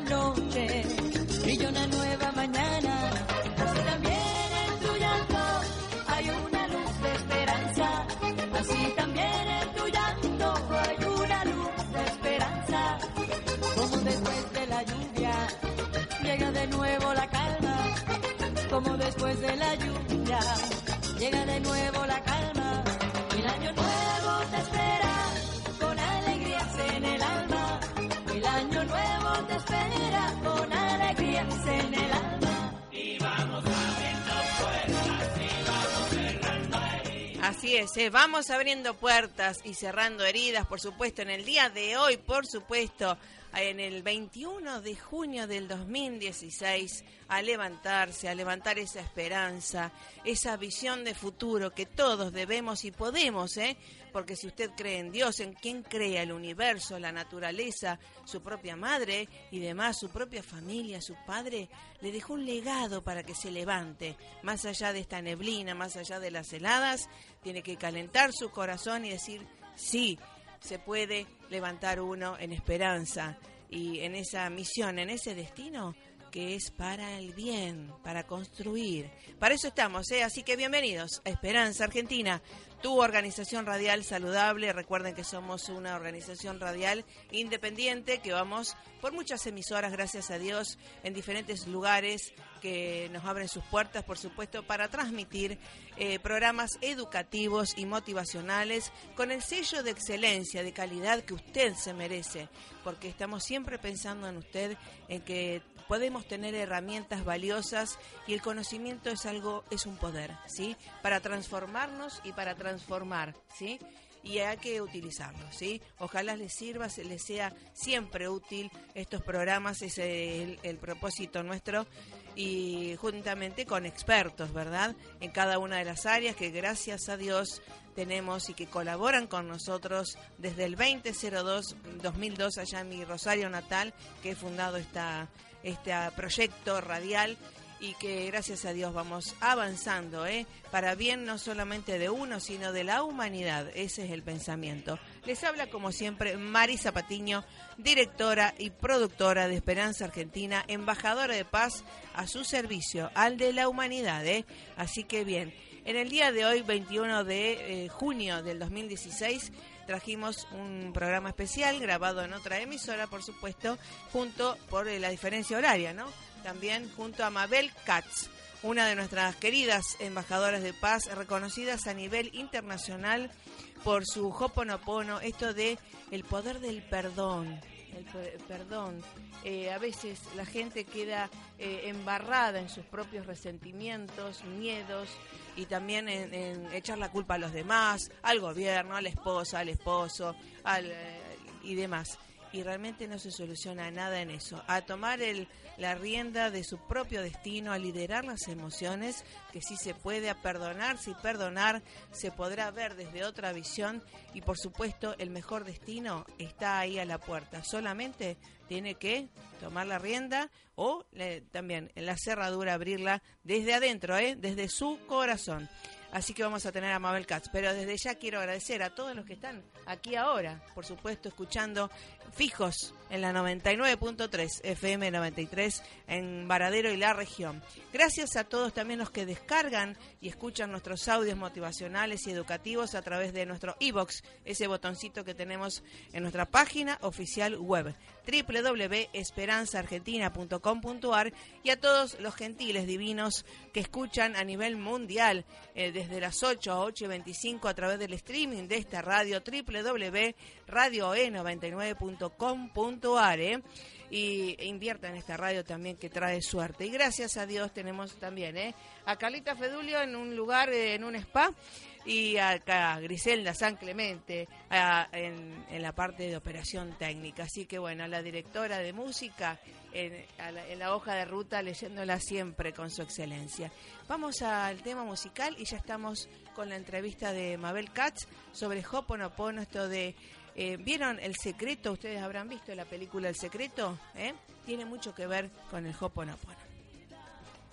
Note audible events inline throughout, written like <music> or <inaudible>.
Después ¿eh? vamos abriendo puertas y cerrando heridas, por supuesto, en el día de hoy, por supuesto, en el 21 de junio del 2016, a levantarse, a levantar esa esperanza, esa visión de futuro que todos debemos y podemos, ¿eh? porque si usted cree en Dios, en quien crea el universo, la naturaleza, su propia madre y demás, su propia familia, su padre, le dejó un legado para que se levante. Más allá de esta neblina, más allá de las heladas, tiene que calentar su corazón y decir, sí, se puede levantar uno en esperanza y en esa misión, en ese destino que es para el bien, para construir. Para eso estamos, ¿eh? así que bienvenidos a Esperanza Argentina, tu organización radial saludable. Recuerden que somos una organización radial independiente que vamos por muchas emisoras, gracias a Dios, en diferentes lugares que nos abren sus puertas, por supuesto, para transmitir eh, programas educativos y motivacionales con el sello de excelencia, de calidad que usted se merece, porque estamos siempre pensando en usted, en que podemos tener herramientas valiosas y el conocimiento es algo, es un poder, ¿sí? Para transformarnos y para transformar, ¿sí? Y hay que utilizarlo, ¿sí? Ojalá les sirva, se les sea siempre útil estos programas, es el, el propósito nuestro y juntamente con expertos, ¿verdad? En cada una de las áreas que gracias a Dios tenemos y que colaboran con nosotros desde el 2002-2002 allá en mi Rosario natal, que he fundado esta, este proyecto radial y que gracias a Dios vamos avanzando, ¿eh? para bien no solamente de uno, sino de la humanidad. Ese es el pensamiento. Les habla como siempre Marisa Patiño, directora y productora de Esperanza Argentina, embajadora de paz a su servicio, al de la humanidad. ¿eh? Así que bien, en el día de hoy, 21 de eh, junio del 2016, trajimos un programa especial grabado en otra emisora, por supuesto, junto por la diferencia horaria, ¿no? También junto a Mabel Katz, una de nuestras queridas embajadoras de paz, reconocidas a nivel internacional por su Hoponopono, esto de el poder del perdón. El perdón. Eh, a veces la gente queda eh, embarrada en sus propios resentimientos, miedos y también en, echar la culpa a los demás, al gobierno, a la esposa, al esposo al, eh, y demás. Y realmente no se soluciona nada en eso. A tomar el, la rienda de su propio destino, a liderar las emociones, que sí se puede, a perdonar, si perdonar se podrá ver desde otra visión y por supuesto el mejor destino está ahí a la puerta. Solamente tiene que tomar la rienda o también en la cerradura abrirla desde adentro, ¿eh? desde su corazón. Así que vamos a tener a Mabel Katz. Pero desde ya quiero agradecer a todos los que están aquí ahora, por supuesto, escuchando fijos en la 99.3 FM 93 en Varadero y la región. Gracias a todos también los que descargan y escuchan nuestros audios motivacionales y educativos a través de nuestro e-box, ese botoncito que tenemos en nuestra página oficial web www.esperanzaargentina.com.ar y a todos los gentiles divinos que escuchan a nivel mundial eh, desde las 8 a 8 y 25 a través del streaming de esta radio www.radioe99.com.ar ¿eh? y e invierta en esta radio también que trae suerte. Y gracias a Dios tenemos también ¿eh? a Carlita Fedulio en un lugar, eh, en un spa y acá Griselda San Clemente en, en, la parte de operación técnica. Así que bueno, la directora de música en, la, en, la, hoja de ruta leyéndola siempre con su excelencia. Vamos al tema musical y ya estamos con la entrevista de Mabel Katz sobre Hoponopono, esto de... Eh, ¿Vieron El Secreto? ¿Ustedes habrán visto la película El Secreto? ¿Eh? Tiene mucho que ver con el Hoponopono.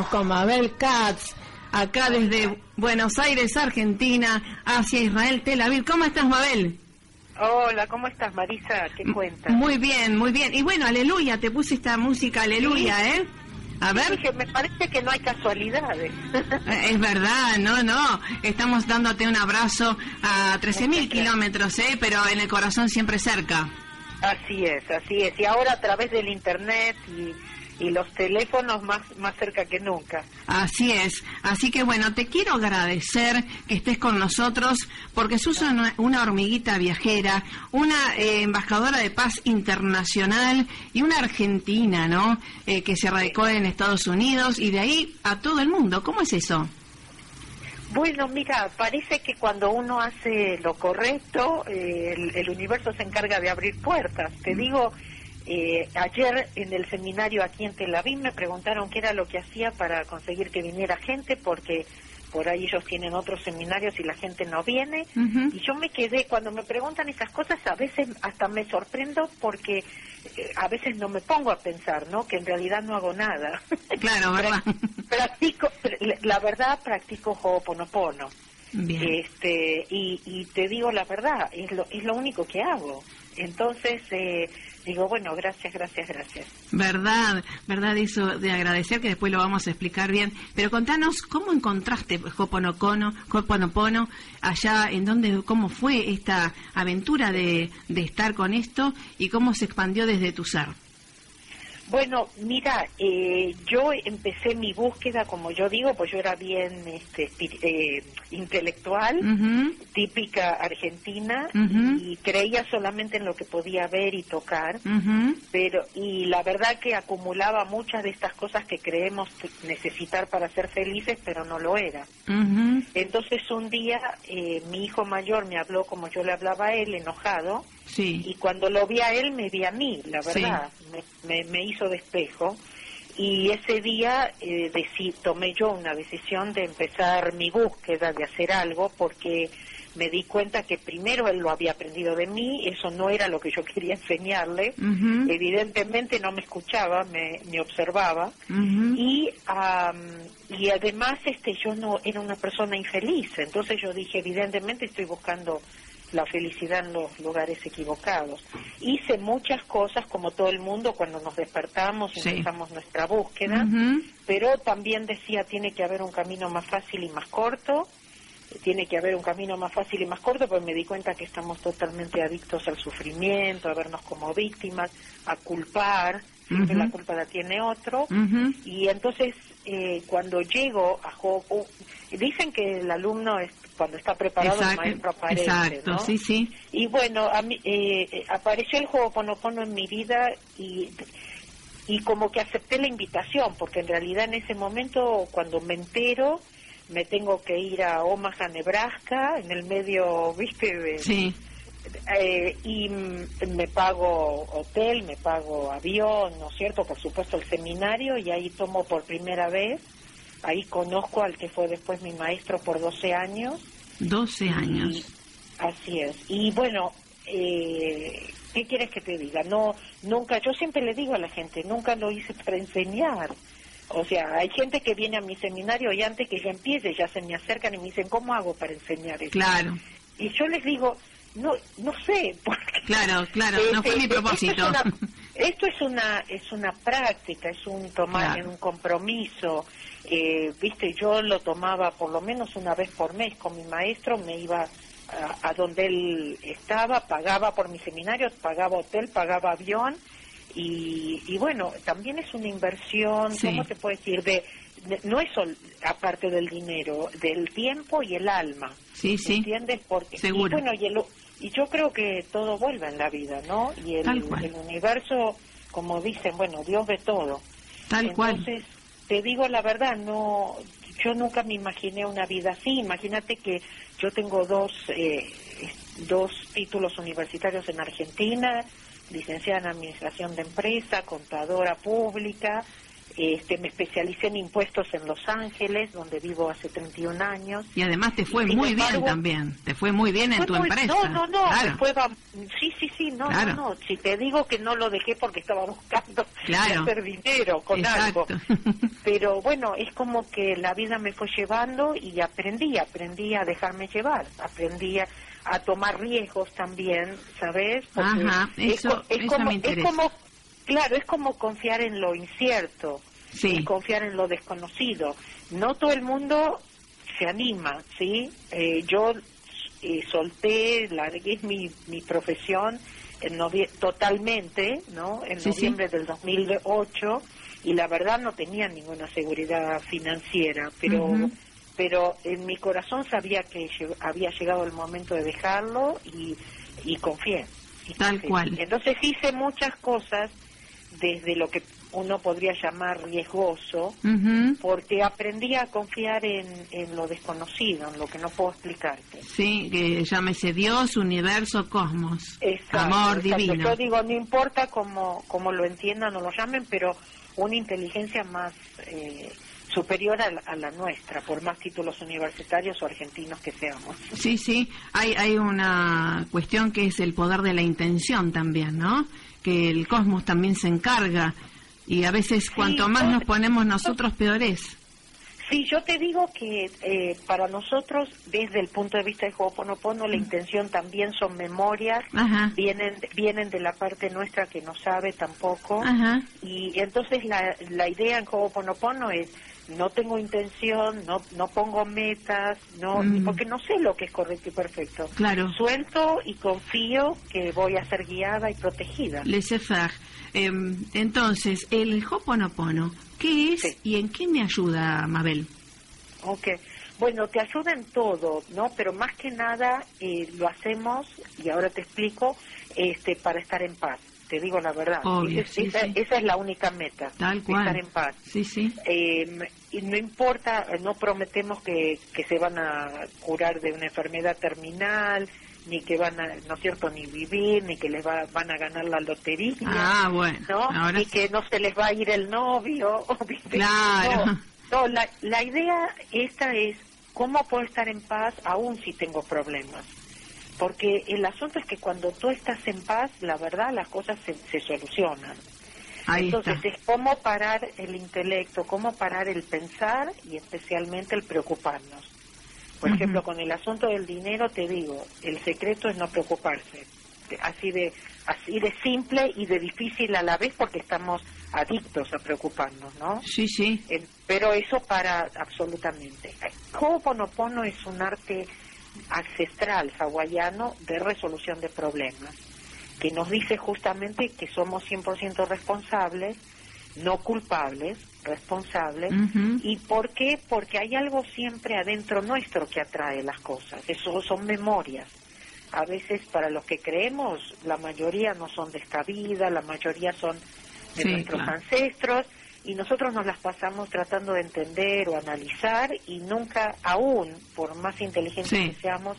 Con Mabel Katz, acá desde Buenos Aires, Argentina, hacia Israel, Tel Aviv. ¿Cómo estás, Mabel? Hola, ¿cómo estás, Marisa? ¿Qué cuentas? Muy bien, muy bien. Y bueno, aleluya, te puse esta música, aleluya, ¿eh? A ver. Dije, me parece que no hay casualidades. Eh, Es verdad, no, no. Estamos dándote un abrazo a 13.000 kilómetros, ¿eh? Pero en el corazón siempre cerca. así es, así es. Y ahora a través del internet y, y los teléfonos más, más cerca que nunca. Así es. Así que bueno, te quiero agradecer que estés con nosotros porque sos una, una hormiguita viajera, una eh, embajadora de paz internacional y una argentina, ¿no? Eh, que se radicó en Estados Unidos y de ahí a todo el mundo. ¿Cómo es eso? Bueno, mira, parece que cuando uno hace lo correcto, eh, el, el universo se encarga de abrir puertas. Te digo, eh, ayer en el seminario aquí en Tel Aviv me preguntaron qué era lo que hacía para conseguir que viniera gente, porque por ahí ellos tienen otros seminarios y la gente no viene. Y yo me quedé, cuando me preguntan esas cosas, a veces hasta me sorprendo porque eh, a veces no me pongo a pensar, ¿no? Que en realidad no hago nada. <laughs> Claro, ¿verdad? practico, pr- la verdad practico Ho'oponopono. Bien. Este, y, y te digo la verdad, es lo, es lo único que hago. Entonces, eh, digo, bueno, gracias, gracias, gracias. Verdad, verdad eso de agradecer que después lo vamos a explicar bien. Pero contanos cómo encontraste Hoponopono, allá, en dónde, cómo fue esta aventura de, de estar con esto y cómo se expandió desde tu ser. Bueno, mira, eh, yo empecé mi búsqueda, como yo digo, pues yo era bien este, eh, intelectual, típica argentina, y creía solamente en lo que podía ver y tocar. pero y la verdad que acumulaba muchas de estas cosas que creemos necesitar para ser felices pero no lo era. Entonces un día eh, mi hijo mayor me habló como yo le hablaba a él enojado Sí, y cuando lo vi a él me vi a mí la Sí. verdad. Me, me, me hizo de espejo. Y ese día eh, deci- tomé yo una decisión de empezar mi búsqueda de hacer algo porque me di cuenta que primero él lo había aprendido de mí, eso no era lo que yo <laughs> quería enseñarle, evidentemente no me escuchaba, me, me observaba. Y am, y además este yo no era una persona infeliz, entonces yo dije evidentemente estoy buscando la felicidad en los lugares equivocados. Hice muchas cosas como todo el mundo cuando nos despertamos y Sí. empezamos nuestra búsqueda, pero también decía tiene que haber un camino más fácil y más corto, tiene que haber un camino más fácil y más corto, pues me di cuenta que estamos totalmente adictos al sufrimiento, a vernos como víctimas, a culpar, siempre la culpa la tiene otro, y entonces eh, cuando llego a Ho'opo, dicen que el alumno es, cuando está preparado el Exacto, maestro aparece, exacto, ¿no? sí, sí. Y bueno, a mí, eh, eh, apareció el Ho'oponopono en mi vida y, y como que acepté la invitación, porque en realidad en ese momento, cuando me entero, me tengo que ir a Omaha, Nebraska, en el medio, <laughs> viste, de, Sí, eh, y me pago hotel, me pago avión, ¿no es cierto? Por supuesto el seminario y ahí tomo por primera vez, ahí conozco al que fue después mi maestro por 12 años 12 años. y- así es. Y bueno, eh, ¿qué quieres que te diga? No, nunca, yo siempre le digo a la gente, nunca lo hice para enseñar. O sea, hay gente que viene a mi seminario y antes que yo empiece ya se me acercan y me dicen, ¿cómo hago para enseñar eso? Claro, Y yo les digo, no, no sé, <laughs> porque claro, claro, no fue mi Este, propósito. Esto es una, esto es una, es una práctica, es un tomar Claro. un compromiso. Eh, Viste, yo lo tomaba por lo menos una vez por mes con mi maestro, me iba a, a donde él estaba, pagaba por mi seminario, pagaba hotel, pagaba avión. Y, y bueno, también es una inversión, Sí. ¿cómo se puede decir? De, de- no es sol- aparte del dinero, del tiempo y el alma. Sí, sí. ¿Entiendes? Porque, Seguro. Y bueno, y, el- y yo creo que todo vuelve en la vida, ¿no? Y el, el universo, como dicen, bueno, Dios ve todo. Tal cual. Entonces, te digo la verdad, no, yo nunca me imaginé una vida así. Imagínate que yo tengo dos, eh, dos títulos universitarios en Argentina, licenciada en Administración de Empresa, contadora pública. Este, me especialicé en impuestos en Los Ángeles, donde vivo hace 31 años. Y además te fue muy bien también, te fue muy bien en tu muy- empresa. No, no, no, Claro. fue sí, sí, sí, no, Claro. no, no, si te digo que no lo dejé porque estaba buscando <laughs> Claro. hacer dinero con Exacto. algo. Pero bueno, es como que la vida me fue llevando y aprendí, aprendí a dejarme llevar, aprendí a, a tomar riesgos también, ¿sabes? Ajá, es eso- es eso como, me es como, claro, es como confiar en lo incierto. Sí. confiar en lo desconocido. No todo el mundo se anima, ¿sí? Eh, yo eh, solté, largué mi, mi profesión en novie- totalmente, ¿no? En Sí, sí. noviembre del 2008 y la verdad no tenía ninguna seguridad financiera, pero pero en mi corazón sabía que había llegado el momento de dejarlo y, y confié. y Tal confié. cual. Entonces hice muchas cosas desde lo que uno podría llamar riesgoso, porque aprendí a confiar en, en lo desconocido, en lo que no puedo explicarte. Sí, que llámese Dios, universo, cosmos. Exacto, Amor exacto. divino. Yo digo, no importa cómo, cómo lo entiendan o lo llamen, pero una inteligencia más eh, superior a la, a la nuestra, por más títulos universitarios o argentinos que seamos. Sí, sí, hay, hay una cuestión que es el poder de la intención también, ¿no? Que el cosmos también se encarga. Y a veces cuanto más nos ponemos nosotros, peor es. Sí, yo te digo que eh, para nosotros, desde el punto de vista de Ho'oponopono, la intención también son memorias, Ajá, vienen vienen de la parte nuestra que no sabe tampoco. ajá, Y entonces la, la idea en Ho'oponopono es, no tengo intención, no, no pongo metas, no Mm. porque no sé lo que es correcto y perfecto. claro. Suelto y confío que voy a ser guiada y protegida. Laissez-faire. Em, entonces, el Hoponopono, ¿qué es Sí. y en qué me ayuda, Mabel? Ok. Bueno, te ayuda en todo, ¿no? Pero más que nada eh, lo hacemos, y ahora te explico, este, para estar en paz. Te digo la verdad. Obvio, Esa- sí, esa, sí. esa es la única meta. Tal cual. Estar en paz. Sí, sí. Eh, y no importa, no prometemos que, que se van a curar de una enfermedad terminal, ni que van a, no es cierto, ni vivir, ni que les va- van a ganar la lotería. Ah, bueno. ¿no? Ahora sí. que no se les va a ir el novio. <laughs> Claro. No, no, la, la idea esta es cómo puedo estar en paz aún si tengo problemas. Porque el asunto es que cuando tú estás en paz, la verdad, las cosas se, se solucionan. Ahí Entonces está. es cómo parar el intelecto, cómo parar el pensar y especialmente el preocuparnos. Por ejemplo, con el asunto del dinero te digo, el secreto es no preocuparse. Así de así de simple y de difícil a la vez porque estamos adictos a preocuparnos, ¿no? Sí, sí. Eh, pero eso para absolutamente. Ho'oponopono es un arte ancestral hawaiano de resolución de problemas, que nos dice justamente que somos 100% responsables, no culpables, responsables. ¿Y por qué? Porque hay algo siempre adentro nuestro que atrae las cosas. Eso son memorias. A veces para los que creemos, la mayoría no son de esta vida, la mayoría son de Sí, nuestros claro. ancestros y nosotros nos las pasamos tratando de entender o analizar y nunca, aún por más inteligentes Sí. que seamos,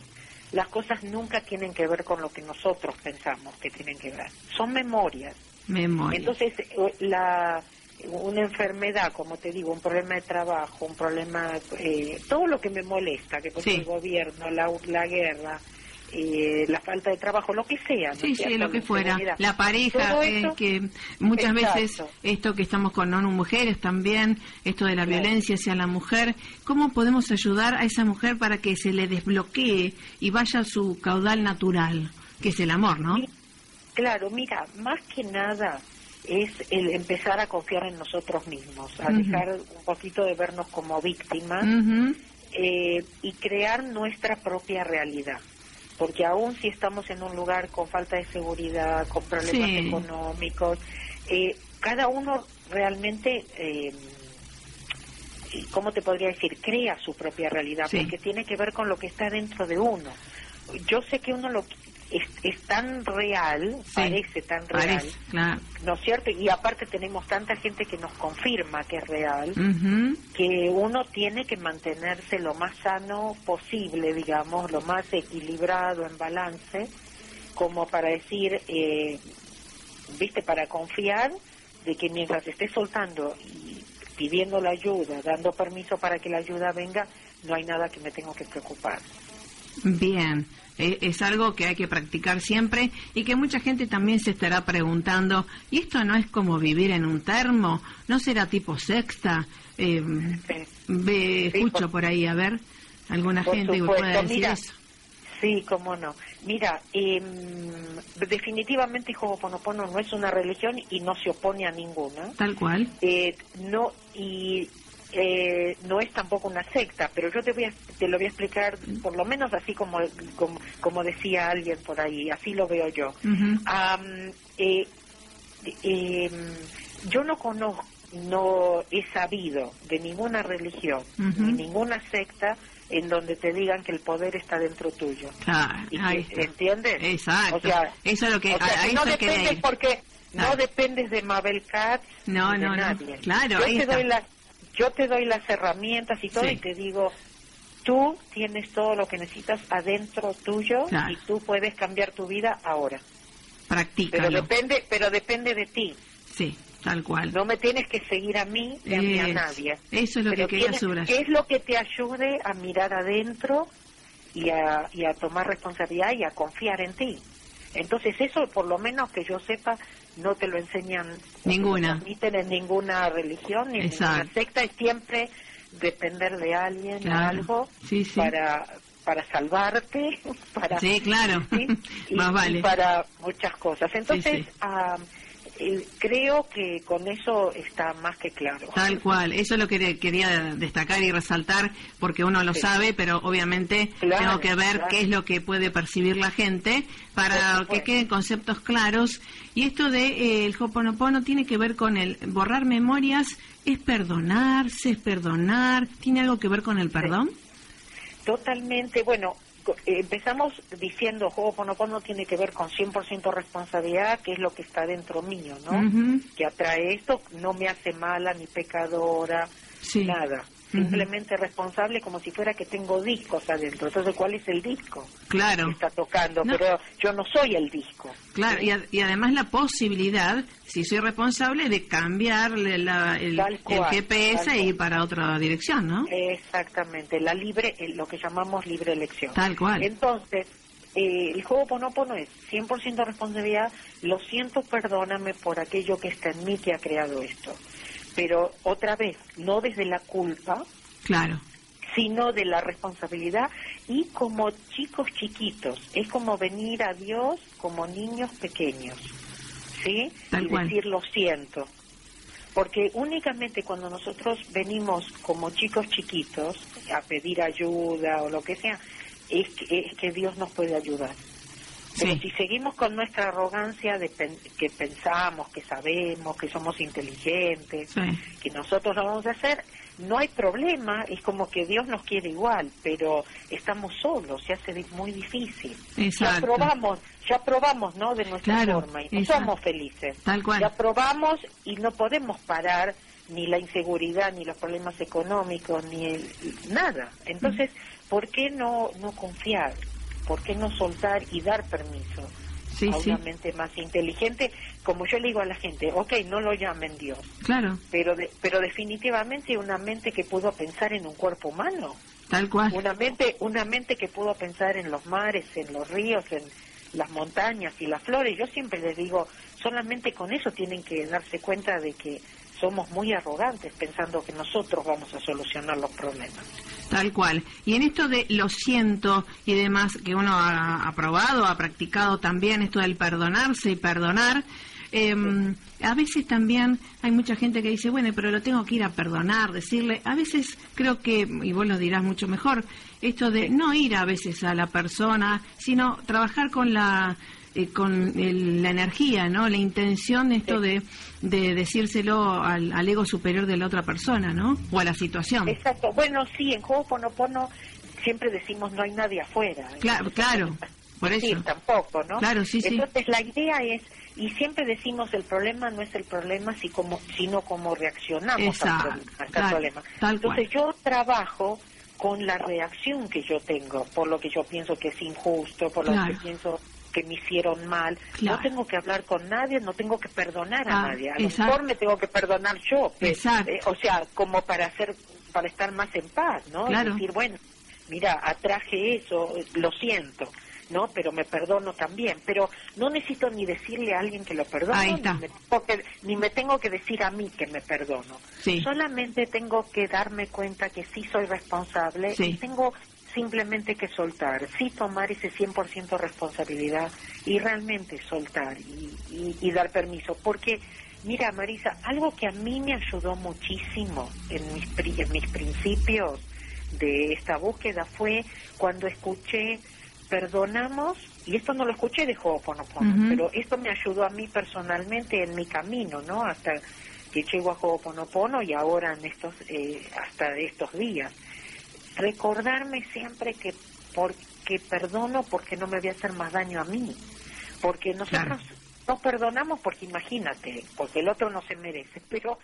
las cosas nunca tienen que ver con lo que nosotros pensamos que tienen que ver. Son memorias. Memoria. Entonces, eh, la, una enfermedad, como te digo, un problema de trabajo, un problema, eh, todo lo que me molesta, que por Sí. el gobierno, la, la guerra, eh, la falta de trabajo, lo que sea. ¿no es Sí, lo que fuera. La pareja, eh, que muchas Exacto. veces esto que estamos con ONU Mujeres también, esto de la Claro. violencia hacia la mujer, ¿cómo podemos ayudar a esa mujer para que se le desbloquee y vaya a su caudal natural, que es el amor, ¿no? Sí. Claro, mira, más que nada es el empezar a confiar en nosotros mismos, a dejar un poquito de vernos como víctimas eh, y crear nuestra propia realidad. Porque aún si estamos en un lugar con falta de seguridad, con problemas Sí. económicos, eh, cada uno realmente, eh, ¿cómo te podría decir? Crea su propia realidad, Sí. porque tiene que ver con lo que está dentro de uno. Yo sé que uno lo es, es tan real, Sí. parece tan real, Parece, claro. ¿no es cierto? Y aparte tenemos tanta gente que nos confirma que es real que uno tiene que mantenerse lo más sano posible, digamos, lo más equilibrado, en balance, como para decir, eh, viste, para confiar de que mientras esté soltando y pidiendo la ayuda, dando permiso para que la ayuda venga, no hay nada que me tengo que preocupar. Bien, eh, es algo que hay que practicar siempre y que mucha gente también se estará preguntando, ¿y esto no es como vivir en un termo? ¿No será tipo sexta? Eh, ve, Sí, escucho por- por ahí, a ver, alguna gente que pueda decir mira, eso. Sí, cómo no. Mira, em, definitivamente Ho'oponopono no es una religión y no se opone a ninguna. Tal cual. Eh, no y eh, no es tampoco una secta, pero yo te voy a, te lo voy a explicar por lo menos así como, como, como decía alguien por ahí, así lo veo yo. Am, eh, em, yo no conozco, no he sabido de ninguna religión ni ninguna secta en donde te digan que el poder está dentro tuyo. Claro, Y ahí que- está. ¿Entiendes? Exacto. O sea, Eso es lo que o sea, que no ir. porque no dependes de Mabel Katz No, ni de no, no. nadie. Claro, yo te doy las yo te doy las herramientas y todo Sí. y te digo tú tienes todo lo que necesitas adentro tuyo Claro. y tú puedes cambiar tu vida ahora. Pero Practícalo. depende, pero depende de ti. Sí, tal cual. No me tienes que seguir a mí ni a, mí a nadie. Eso es lo Pero que quería subrayar. ¿Qué es lo que te ayude a mirar adentro y a, y a tomar responsabilidad y a confiar en ti? Entonces eso, por lo menos que yo sepa, no te lo enseñan, no Ninguna. transmiten en ninguna religión ni en ninguna secta. Es siempre depender de alguien, Claro. algo, Sí, sí. para para salvarte, <laughs> para Sí, claro. ¿sí? <laughs> y, Más vale. y para muchas cosas. Entonces, sí. Eh, creo que con eso está más que claro. Tal cual, eso es lo que quería destacar y resaltar, porque uno lo Sí. sabe, pero obviamente Claro, tengo que ver claro. qué es lo que puede percibir la gente para que queden conceptos claros. Y esto de eh, el Hoponopono tiene que ver con el borrar memorias, es perdonarse, es perdonar, tiene algo que ver con el perdón. Totalmente, bueno, empezamos diciendo Ho'oponopono tiene que ver con 100% responsabilidad, que es lo que está dentro mío, ¿no? Que atrae esto, no me hace mala ni pecadora, Sí. nada. Simplemente responsable como si fuera que tengo discos adentro. Entonces, ¿cuál es el disco Claro. que está tocando? No. Pero yo no soy el disco. Claro, y, a- y además la posibilidad, si soy responsable, de cambiarle la- el, GPS cual. para otra dirección, ¿no? Exactamente, la libre, eh, lo que llamamos libre elección. Tal cual. Entonces, eh, el juego Ponopono es 100% responsabilidad, lo siento, perdóname por aquello que está en mí que ha creado esto. Pero otra vez, no desde la culpa, Claro. sino de la responsabilidad y como chicos chiquitos. Es como venir a Dios como niños pequeños, ¿sí? Tal y cual. decir lo siento. Porque únicamente cuando nosotros venimos como chicos chiquitos a pedir ayuda o lo que sea, es que, es que Dios nos puede ayudar. Pero Sí. si seguimos con nuestra arrogancia de pen- que pensamos, que sabemos, que somos inteligentes, Sí. que nosotros lo vamos a hacer, no hay problema, es como que Dios nos quiere igual, pero estamos solos, se hace muy difícil. Ya probamos, ya probamos, ¿no? De nuestra Claro, forma y no exacto. somos felices. Tal cual. Ya probamos y no podemos parar ni la inseguridad, ni los problemas económicos, ni el- nada. Entonces, ¿por qué no, no confiar? ¿Por qué no soltar y dar permiso? Sí, a sí. una mente más inteligente, como yo le digo a la gente, ok, no lo llamen Dios, Claro, pero de- pero definitivamente una mente que pudo pensar en un cuerpo humano, tal cual. una mente una mente que pudo pensar en los mares, en los ríos, en las montañas y las flores. Yo siempre les digo, solamente con eso tienen que darse cuenta de que somos muy arrogantes pensando que nosotros vamos a solucionar los problemas. Tal cual. Y en esto de lo siento y demás que uno ha, ha probado, ha practicado también, esto del perdonarse y perdonar, eh, a veces también hay mucha gente que dice, bueno, pero lo tengo que ir a perdonar, decirle, a veces creo que, y vos lo dirás mucho mejor, esto de no ir a veces a la persona, sino trabajar con la eh, con el- la energía, ¿no? La intención esto de, de decírselo al, al ego superior de la otra persona, ¿no? O a la situación. Exacto. Bueno, sí, en Ho'oponopono siempre decimos no hay nadie afuera. Claro, claro, por Sí, eso. tampoco, ¿no? Claro, sí, sí. Entonces la idea es, y siempre decimos el problema no es el problema, si como, sino cómo reaccionamos Exacto, al problema. al claro, problema. tal Entonces yo trabajo con la reacción que yo tengo, por lo que yo pienso que es injusto, por lo Claro. que pienso que me hicieron mal. Claro. No tengo que hablar con nadie, no tengo que perdonar a Ah, nadie. A lo exacto. mejor me tengo que perdonar yo. Exacto. eh, o sea, como para hacer, para estar más en paz, ¿no? Claro. decir, bueno, mira, atraje eso, lo siento, ¿no? Pero me perdono también. Pero no necesito ni decirle a alguien que lo perdono, Ahí está. Ni, me tengo que, ni me tengo que decir a mí que me perdono. Sí. Solamente tengo que darme cuenta que sí soy responsable Sí. y tengo simplemente que soltar, sí tomar ese 100% responsabilidad y realmente soltar y, y, dar permiso. Porque, mira, Marisa, algo que a mí me ayudó muchísimo en mis, en mis principios de esta búsqueda fue cuando escuché perdonamos, y esto no lo escuché de Ho'oponopono, pero esto me ayudó a mí personalmente en mi camino, ¿no? Hasta que llego a Ho'oponopono y ahora en estos, eh, hasta estos días recordarme siempre que porque perdono porque no me voy a hacer más daño a mí, porque nosotros no perdonamos porque imagínate, porque el otro no se merece, pero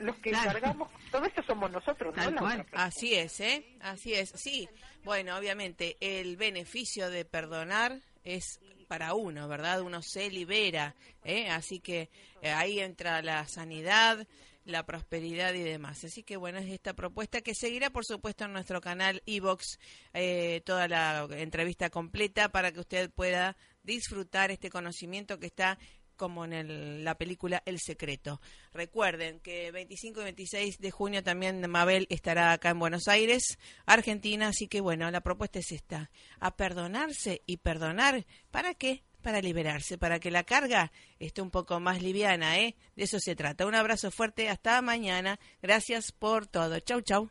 los que cargamos, todo esto somos nosotros, ¿no? Así es, ¿eh? Así es, sí. Bueno, obviamente el beneficio de perdonar es para uno, ¿verdad? Uno se libera, ¿eh? Así que eh, ahí entra la sanidad, la prosperidad y demás. Así que bueno, es esta propuesta que seguirá por supuesto en nuestro canal Evox eh, toda la entrevista completa para que usted pueda disfrutar este conocimiento que está como en la película El Secreto. Recuerden que 25 y 26 de junio también Mabel estará acá en Buenos Aires, Argentina, así que bueno, la propuesta es esta, a perdonarse y perdonar, ¿para qué? Para liberarse, para que la carga esté un poco más liviana, ¿eh? De eso se trata. Un abrazo fuerte, hasta mañana. Gracias por todo. Chau, chau.